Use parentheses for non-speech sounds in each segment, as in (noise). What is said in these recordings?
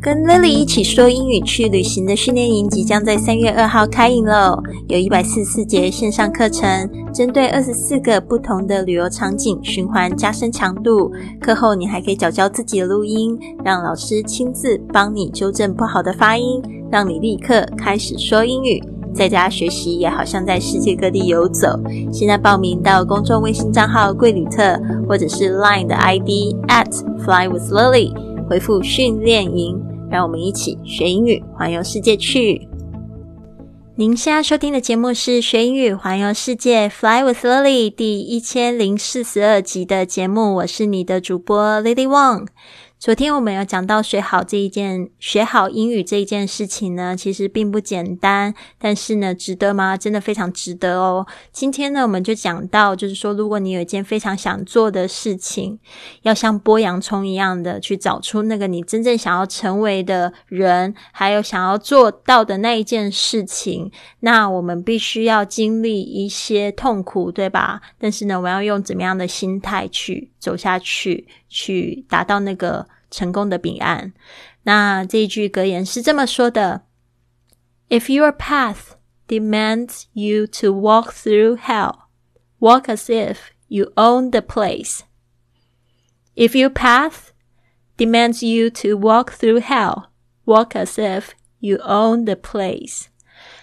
跟 Lily 一起说英语去旅行的训练营即将在三月二号开营喽！有一百四十四节线上课程，针对二十四个不同的旅游场景循环加深强度。课后你还可以找教自己的录音，让老师亲自帮你纠正不好的发音，让你立刻开始说英语。在家学习也好像在世界各地游走。现在报名到公众微信账号“贵旅特”或者是 Line 的 ID at Fly with Lily，回复训练营。让我们一起学英语，环游世界去。您现在收听的节目是《学英语环游世界》（Fly with Lily） 第一千零四十二集的节目，我是你的主播 Lily Wang。昨天我们有讲到学好这一件，学好英语这一件事情呢，其实并不简单，但是呢，值得吗？真的非常值得哦。今天呢，我们就讲到，就是说，如果你有一件非常想做的事情，要像剥洋葱一样的去找出那个你真正想要成为的人，还有想要做到的那一件事情，那我们必须要经历一些痛苦，对吧？但是呢，我要用怎么样的心态去走下去，去达到那个。成功的彼岸。那这一句格言是这么说的：If your path demands you to walk through hell, walk as if you own the place. If your path demands you to walk through hell, walk as if you own the place.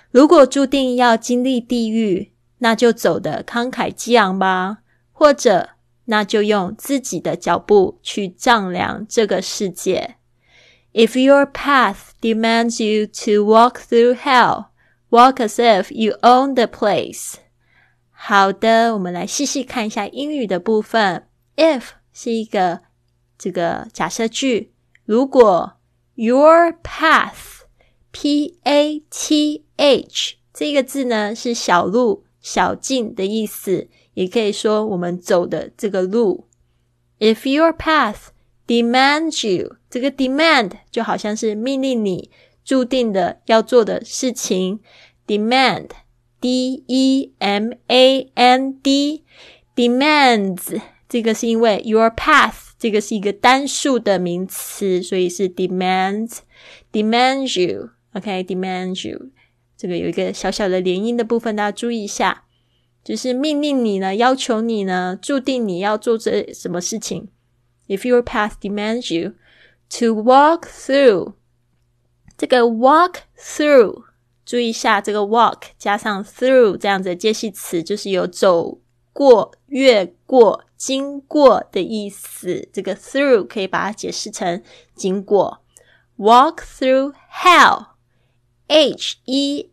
如果注定要经历地狱，那就走得慷慨激昂吧，或者那就用自己的脚步去丈量这个世界。If your path demands you to walk through hell, walk as if you own the place。好的，我们来细细看一下英语的部分。If 是一个这个假设句，如果 your path，p a t h 这个字呢是小路、小径的意思。也可以说我们走的这个路。If your path demands you，这个 demand 就好像是命令你注定的要做的事情。Demand，d e m a n d，demands 这个是因为 your path 这个是一个单数的名词，所以是 demands，demands you。OK，demands you，这个有一个小小的连音的部分，大家注意一下。 就是命令你呢，要求你呢，注定你要做这什么事情。If your path demands you to walk through，这个 walk through，注意一下这个 walk 加上 through 这样子的介系词，就是有走过、越过、经过的意思。这个 through 可以把它解释成经过。Walk through hell，H E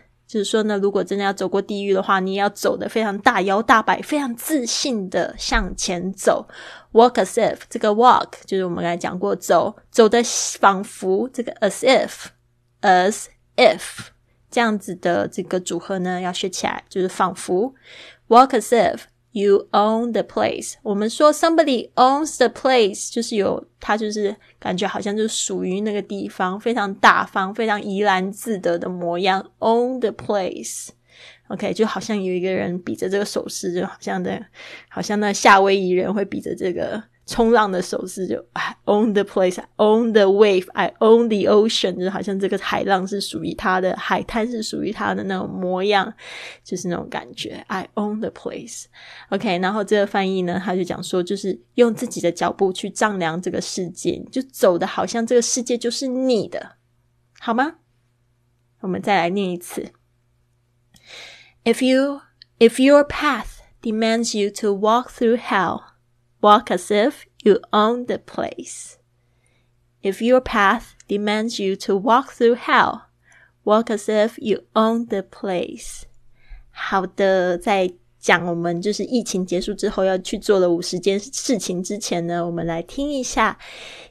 就是说呢，如果真的要走过地狱的话，你也要走的非常大摇大摆、非常自信的向前走。Walk as if，这个 walk 就是我们刚才讲过，走走的仿佛这个 as if，as if 这样子的这个组合呢，要学起来就是仿佛。Walk as if。You own the place。我们说 somebody owns the place，就是有他就是感觉好像就属于那个地方，非常大方、非常怡然自得的模样。Own the place，OK，就好像有一个人比着这个手势，就好像的，好像那夏威夷人会比着这个。冲浪的手势就 I own the place, I own the wave, I own the ocean，就好像这个海浪是属于他的，海滩是属于他的那种模样，就是那种感觉。I own the place. OK，然后这个翻译呢，他就讲说，就是用自己的脚步去丈量这个世界，就走的好像这个世界就是你的，好吗？我们再来念一次。If you, if your path demands you to walk through hell. Walk as if you own the place. If your path demands you to walk through hell, walk as if you own the place. 好的，在讲我们就是疫情结束之后要去做的五十件事情之前呢，我们来听一下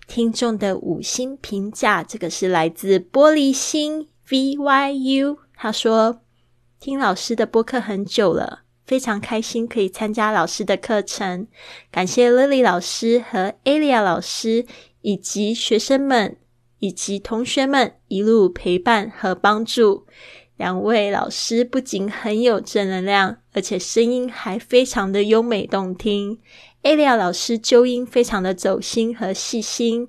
听众的五星评价。这个是来自玻璃心 VYU。他说：“听老师的播客很久了，非常开心可以参加老师的课程。感谢 Lily 老师和 Alia 老师以及学生们以及同学们一路陪伴和帮助。两位老师不仅很有正能量，而且声音还非常的优美动听。Alia 老师纠音非常的走心和细心。”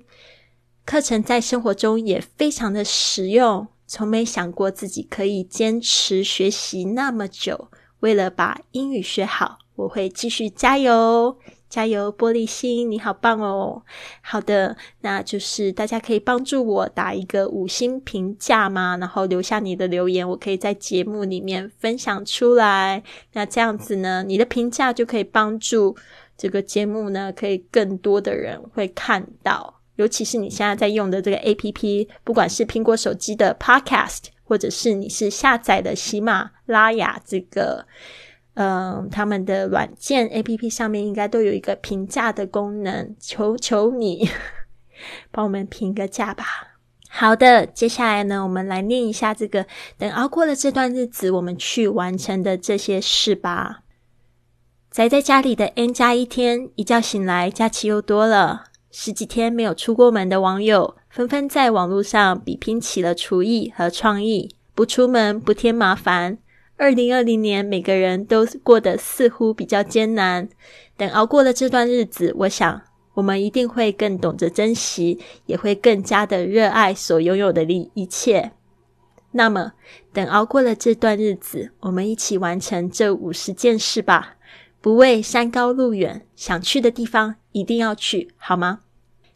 课程在生活中也非常的实用，从没想过自己可以坚持学习那么久。为了把英语学好，我会继续加油，加油！玻璃心，你好棒哦！好的，那就是大家可以帮助我打一个五星评价吗？然后留下你的留言，我可以在节目里面分享出来。那这样子呢，你的评价就可以帮助这个节目呢，可以更多的人会看到。尤其是你现在在用的这个 A P P，不管是苹果手机的 Podcast，或者是你是下载的喜马拉雅这个，嗯，他们的软件 A P P 上面应该都有一个评价的功能，求求你 (laughs) 帮我们评个价吧。好的，接下来呢，我们来念一下这个等熬过了这段日子，我们去完成的这些事吧。宅在家里的 N 加一天，一觉醒来，假期又多了。十几天没有出过门的网友，纷纷在网络上比拼起了厨艺和创意，不出门不添麻烦。二零二零年，每个人都过得似乎比较艰难。等熬过了这段日子，我想我们一定会更懂得珍惜，也会更加的热爱所拥有的一一切。那么，等熬过了这段日子，我们一起完成这五十件事吧。不畏山高路远，想去的地方一定要去，好吗？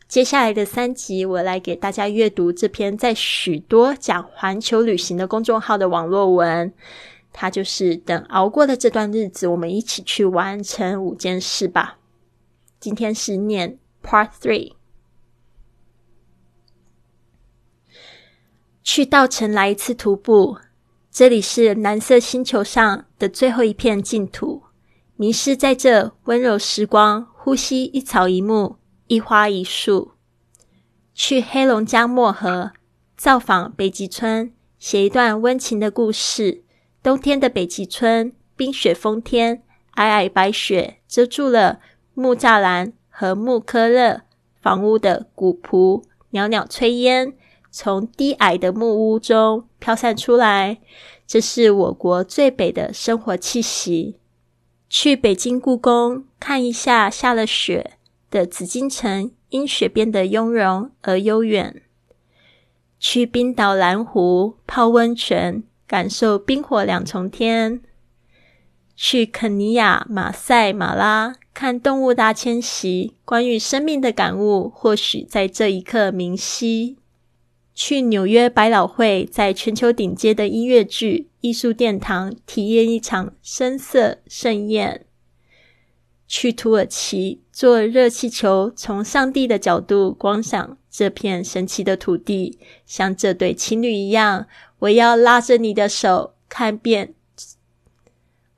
接下来的三集，我来给大家阅读这篇在许多讲环球旅行的公众号的网络文。它就是等熬过了这段日子，我们一起去完成五件事吧。今天是念 Part Three，去稻城来一次徒步。这里是蓝色星球上的最后一片净土。迷失在这温柔时光，呼吸一草一木，一花一树。去黑龙江漠河造访北极村，写一段温情的故事。冬天的北极村，冰雪封天，皑皑白雪遮住了木栅栏和木科勒房屋的古朴，袅袅炊烟从低矮的木屋中飘散出来。这是我国最北的生活气息。去北京故宫看一下下了雪的紫禁城，因雪变得雍容而悠远。去冰岛蓝湖泡温泉，感受冰火两重天。去肯尼亚马赛马拉看动物大迁徙，关于生命的感悟或许在这一刻明晰。去纽约百老汇，在全球顶尖的音乐剧艺术殿堂体验一场声色盛宴；去土耳其坐热气球，从上帝的角度观赏这片神奇的土地，像这对情侣一样。我要拉着你的手，看遍；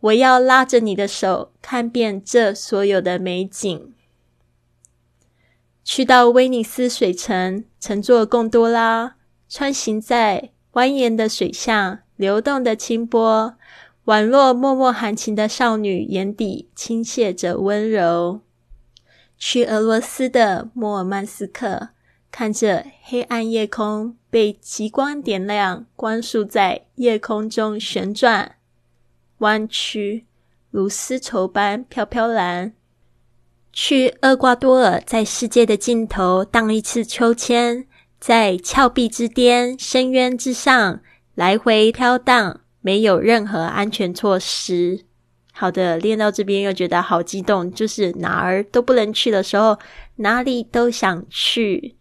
我要拉着你的手，看遍这所有的美景。去到威尼斯水城，乘坐贡多拉，穿行在蜿蜒的水巷，流动的清波，宛若脉脉含情的少女，眼底倾泻着温柔。去俄罗斯的莫尔曼斯克，看着黑暗夜空被极光点亮，光束在夜空中旋转、弯曲，如丝绸般飘飘然。去厄瓜多尔，在世界的尽头荡一次秋千，在峭壁之巅、深渊之上来回飘荡，没有任何安全措施。好的，练到这边又觉得好激动，就是哪儿都不能去的时候，哪里都想去。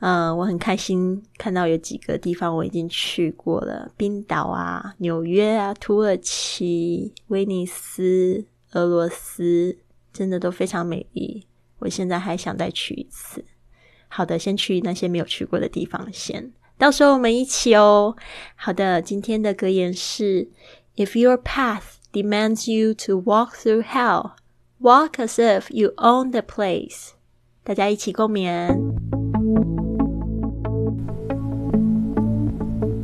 嗯，我很开心看到有几个地方我已经去过了：冰岛啊、纽约啊、土耳其、威尼斯、俄罗斯。真的都非常美丽，我现在还想再去一次。好的，先去那些没有去过的地方先，到时候我们一起哦。好的，今天的格言是：If your path demands you to walk through hell, walk as if you own the place。大家一起共勉。